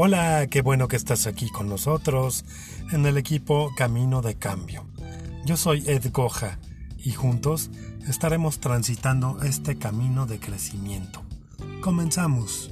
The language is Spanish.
Hola, qué bueno que estás aquí con nosotros en el equipo Camino de Cambio. Yo soy Ed Goja y juntos estaremos transitando este camino de crecimiento. Comenzamos.